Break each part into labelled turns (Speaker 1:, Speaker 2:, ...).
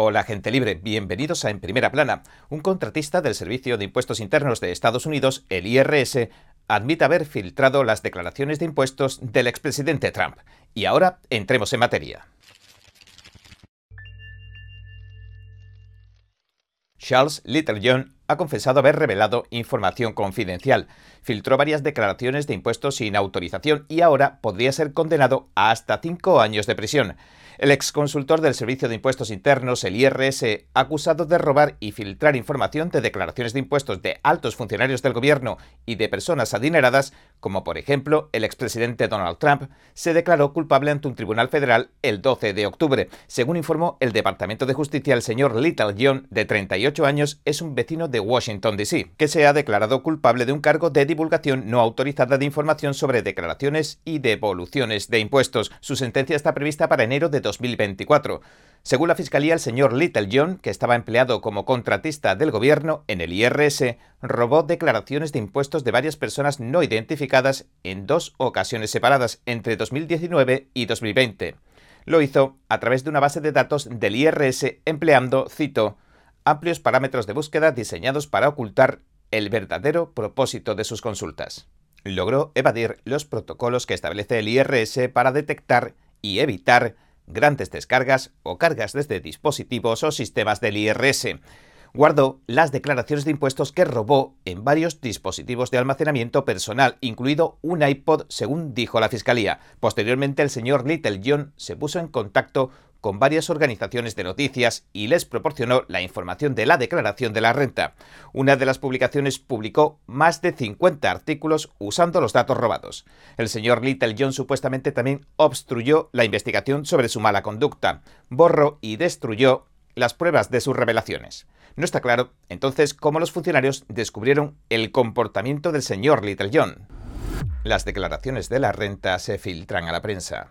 Speaker 1: Hola gente libre, bienvenidos a En Primera Plana. Un contratista del Servicio de Impuestos Internos de Estados Unidos, el IRS, admite haber filtrado las declaraciones de impuestos del expresidente Trump. Y ahora entremos en materia. Charles Littlejohn ha confesado haber revelado información confidencial, filtró varias declaraciones de impuestos sin autorización y ahora podría ser condenado a hasta cinco años de prisión. El exconsultor del Servicio de Impuestos Internos, el IRS, acusado de robar y filtrar información de declaraciones de impuestos de altos funcionarios del gobierno y de personas adineradas, como por ejemplo el expresidente Donald Trump, se declaró culpable ante un tribunal federal el 12 de octubre. Según informó el Departamento de Justicia, el señor Little John, de 38 años, es un vecino de Washington, D.C., que se ha declarado culpable de un cargo de divulgación no autorizada de información sobre declaraciones y devoluciones de impuestos. Su sentencia está prevista para enero de 2024. Según la Fiscalía, el señor Little John, que estaba empleado como contratista del gobierno en el IRS, robó declaraciones de impuestos de varias personas no identificadas en dos ocasiones separadas, entre 2019 y 2020. Lo hizo a través de una base de datos del IRS empleando, cito, amplios parámetros de búsqueda diseñados para ocultar el verdadero propósito de sus consultas. Logró evadir los protocolos que establece el IRS para detectar y evitar grandes descargas o cargas desde dispositivos o sistemas del IRS. Guardó las declaraciones de impuestos que robó en varios dispositivos de almacenamiento personal, incluido un iPod, según dijo la Fiscalía. Posteriormente, el señor Little John se puso en contacto con varias organizaciones de noticias y les proporcionó la información de la declaración de la renta. Una de las publicaciones publicó más de 50 artículos usando los datos robados. El señor Little John supuestamente también obstruyó la investigación sobre su mala conducta, borró y destruyó las pruebas de sus revelaciones. No está claro, entonces, cómo los funcionarios descubrieron el comportamiento del señor Little John. Las declaraciones de la renta se filtran a la prensa.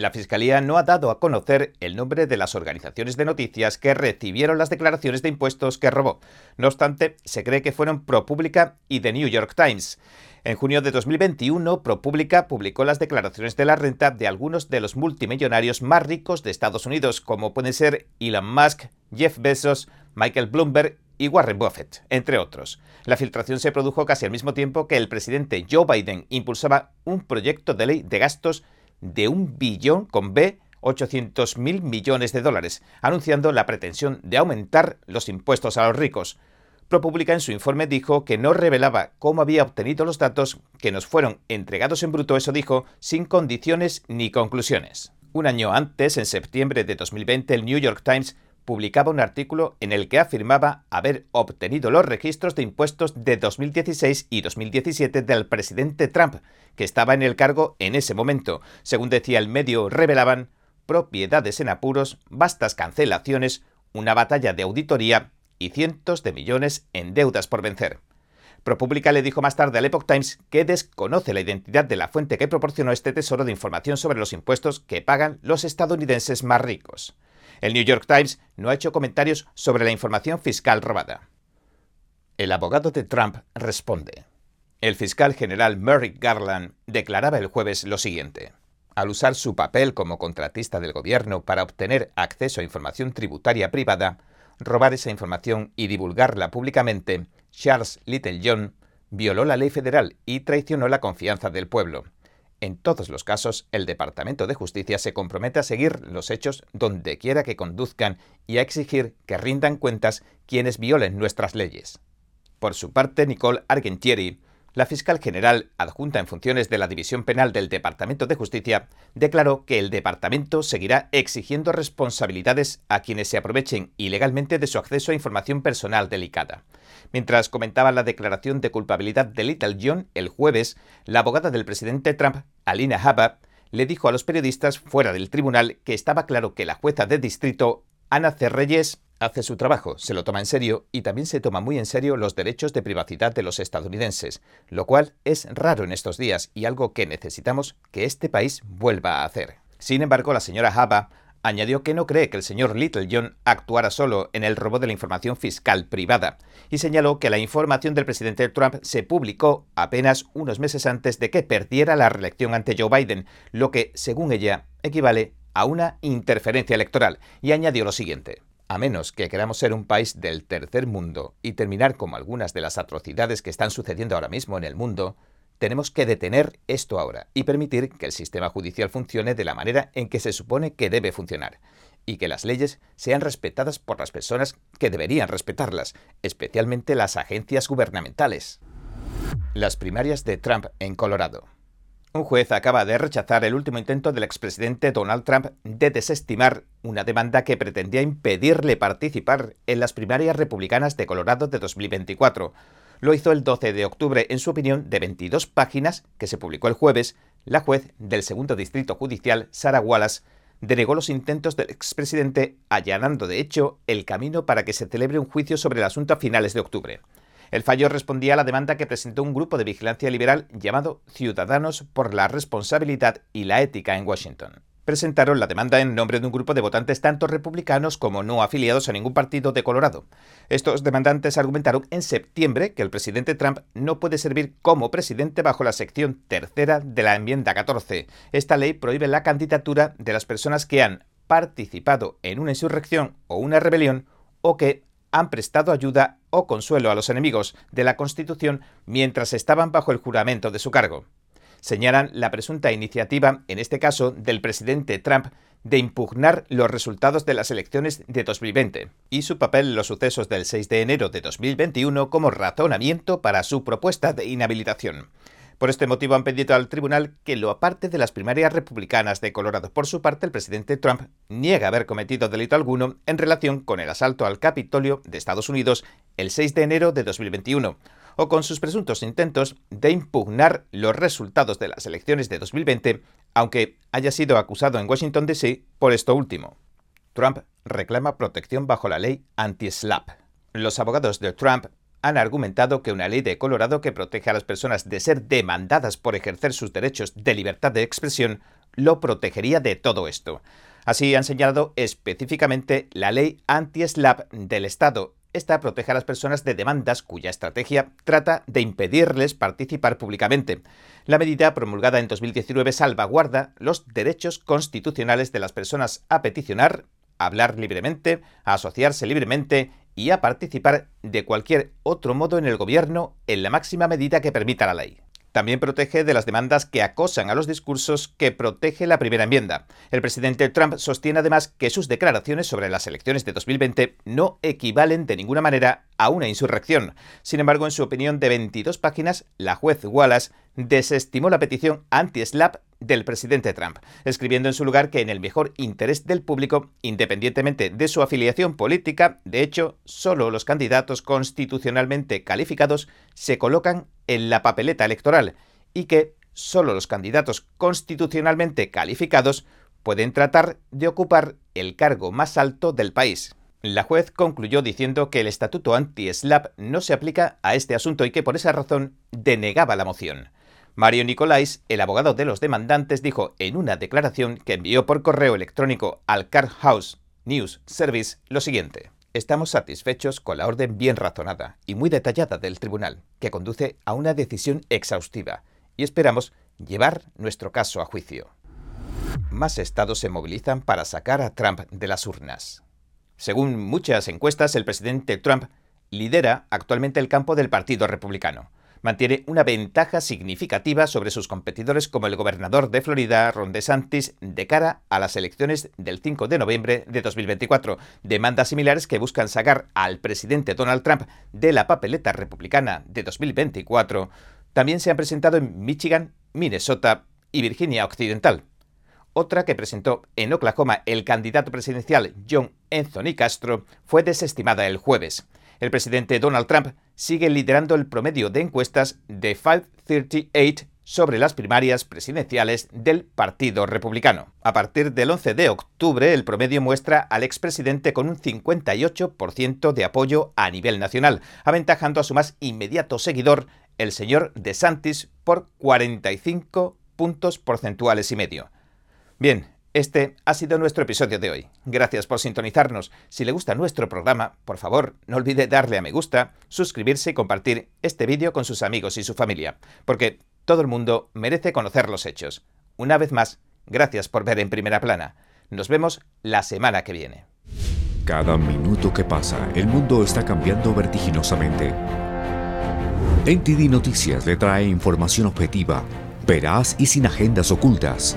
Speaker 1: La Fiscalía no ha dado a conocer el nombre de las organizaciones de noticias que recibieron las declaraciones de impuestos que robó. No obstante, se cree que fueron ProPublica y The New York Times. En junio de 2021, ProPublica publicó las declaraciones de la renta de algunos de los multimillonarios más ricos de Estados Unidos, como pueden ser Elon Musk, Jeff Bezos, Michael Bloomberg y Warren Buffett, entre otros. La filtración se produjo casi al mismo tiempo que el presidente Joe Biden impulsaba un proyecto de ley de gastos de un billón con B 800 mil millones de dólares, anunciando la pretensión de aumentar los impuestos a los ricos. ProPublica en su informe dijo que no revelaba cómo había obtenido los datos que nos fueron entregados en bruto, eso dijo, sin condiciones ni conclusiones. Un año antes, en septiembre de 2020, el New York Times publicaba un artículo en el que afirmaba haber obtenido los registros de impuestos de 2016 y 2017 del presidente Trump, que estaba en el cargo en ese momento. Según decía el medio, revelaban propiedades en apuros, vastas cancelaciones, una batalla de auditoría y cientos de millones en deudas por vencer. ProPublica le dijo más tarde al Epoch Times que desconoce la identidad de la fuente que proporcionó este tesoro de información sobre los impuestos que pagan los estadounidenses más ricos. El New York Times no ha hecho comentarios sobre la información fiscal robada. El abogado de Trump responde. El fiscal general Merrick Garland declaraba el jueves lo siguiente. Al usar su papel como contratista del gobierno para obtener acceso a información tributaria privada, robar esa información y divulgarla públicamente, Charles Littlejohn violó la ley federal y traicionó la confianza del pueblo. En todos los casos, el Departamento de Justicia se compromete a seguir los hechos donde quiera que conduzcan y a exigir que rindan cuentas quienes violen nuestras leyes. Por su parte, Nicole Argentieri, la fiscal general adjunta en funciones de la División Penal del Departamento de Justicia, declaró que el departamento seguirá exigiendo responsabilidades a quienes se aprovechen ilegalmente de su acceso a información personal delicada. Mientras comentaba la declaración de culpabilidad de Little John el jueves, la abogada del presidente Trump, Alina Habba, le dijo a los periodistas fuera del tribunal que estaba claro que la jueza de distrito, Ana Cerreyes, hace su trabajo, se lo toma en serio y también se toma muy en serio los derechos de privacidad de los estadounidenses, lo cual es raro en estos días y algo que necesitamos que este país vuelva a hacer. Sin embargo, la señora Habba Añadió que no cree que el señor Little John actuara solo en el robo de la información fiscal privada y señaló que la información del presidente Trump se publicó apenas unos meses antes de que perdiera la reelección ante Joe Biden, lo que, según ella, equivale a una interferencia electoral, y añadió lo siguiente. A menos que queramos ser un país del tercer mundo y terminar como algunas de las atrocidades que están sucediendo ahora mismo en el mundo, tenemos que detener esto ahora y permitir que el sistema judicial funcione de la manera en que se supone que debe funcionar y que las leyes sean respetadas por las personas que deberían respetarlas, especialmente las agencias gubernamentales. Las primarias de Trump en Colorado. Un juez acaba de rechazar el último intento del expresidente Donald Trump de desestimar una demanda que pretendía impedirle participar en las primarias republicanas de Colorado de 2024 lo hizo el 12 de octubre en su opinión de 22 páginas que se publicó el jueves. La juez del segundo distrito judicial, Sarah Wallace, denegó los intentos del expresidente allanando de hecho el camino para que se celebre un juicio sobre el asunto a finales de octubre. El fallo respondía a la demanda que presentó un grupo de vigilancia liberal llamado Ciudadanos por la Responsabilidad y la Ética en Washington presentaron la demanda en nombre de un grupo de votantes tanto republicanos como no afiliados a ningún partido de Colorado. Estos demandantes argumentaron en septiembre que el presidente Trump no puede servir como presidente bajo la sección tercera de la enmienda 14. Esta ley prohíbe la candidatura de las personas que han participado en una insurrección o una rebelión o que han prestado ayuda o consuelo a los enemigos de la Constitución mientras estaban bajo el juramento de su cargo señalan la presunta iniciativa, en este caso del presidente Trump, de impugnar los resultados de las elecciones de 2020 y su papel en los sucesos del 6 de enero de 2021 como razonamiento para su propuesta de inhabilitación. Por este motivo han pedido al tribunal que lo aparte de las primarias republicanas de Colorado. Por su parte, el presidente Trump niega haber cometido delito alguno en relación con el asalto al Capitolio de Estados Unidos el 6 de enero de 2021 o con sus presuntos intentos de impugnar los resultados de las elecciones de 2020, aunque haya sido acusado en Washington, D.C. por esto último. Trump reclama protección bajo la ley anti-SLAPP. Los abogados de Trump han argumentado que una ley de Colorado que protege a las personas de ser demandadas por ejercer sus derechos de libertad de expresión lo protegería de todo esto. Así han señalado específicamente la ley anti-SLAPP del Estado esta protege a las personas de demandas cuya estrategia trata de impedirles participar públicamente. La medida promulgada en 2019 salvaguarda los derechos constitucionales de las personas a peticionar, hablar libremente, a asociarse libremente y a participar de cualquier otro modo en el gobierno en la máxima medida que permita la ley. También protege de las demandas que acosan a los discursos que protege la primera enmienda. El presidente Trump sostiene además que sus declaraciones sobre las elecciones de 2020 no equivalen de ninguna manera a una insurrección. Sin embargo, en su opinión de 22 páginas, la juez Wallace desestimó la petición anti-SLAP del presidente Trump, escribiendo en su lugar que en el mejor interés del público, independientemente de su afiliación política, de hecho, solo los candidatos constitucionalmente calificados se colocan en la papeleta electoral y que solo los candidatos constitucionalmente calificados pueden tratar de ocupar el cargo más alto del país. La juez concluyó diciendo que el estatuto anti-SLAP no se aplica a este asunto y que por esa razón denegaba la moción. Mario Nicolais, el abogado de los demandantes, dijo en una declaración que envió por correo electrónico al Car House News Service lo siguiente. Estamos satisfechos con la orden bien razonada y muy detallada del tribunal, que conduce a una decisión exhaustiva, y esperamos llevar nuestro caso a juicio. Más estados se movilizan para sacar a Trump de las urnas. Según muchas encuestas, el presidente Trump lidera actualmente el campo del Partido Republicano mantiene una ventaja significativa sobre sus competidores como el gobernador de Florida, Ron DeSantis, de cara a las elecciones del 5 de noviembre de 2024. Demandas similares que buscan sacar al presidente Donald Trump de la papeleta republicana de 2024 también se han presentado en Michigan, Minnesota y Virginia Occidental. Otra que presentó en Oklahoma el candidato presidencial John Anthony Castro fue desestimada el jueves el presidente Donald Trump sigue liderando el promedio de encuestas de 538 sobre las primarias presidenciales del Partido Republicano. A partir del 11 de octubre, el promedio muestra al expresidente con un 58% de apoyo a nivel nacional, aventajando a su más inmediato seguidor, el señor DeSantis, por 45 puntos porcentuales y medio. Bien, este ha sido nuestro episodio de hoy. Gracias por sintonizarnos. Si le gusta nuestro programa, por favor, no olvide darle a me gusta, suscribirse y compartir este vídeo con sus amigos y su familia, porque todo el mundo merece conocer los hechos. Una vez más, gracias por ver en primera plana. Nos vemos la semana que viene.
Speaker 2: Cada minuto que pasa, el mundo está cambiando vertiginosamente. NTD Noticias le trae información objetiva, veraz y sin agendas ocultas.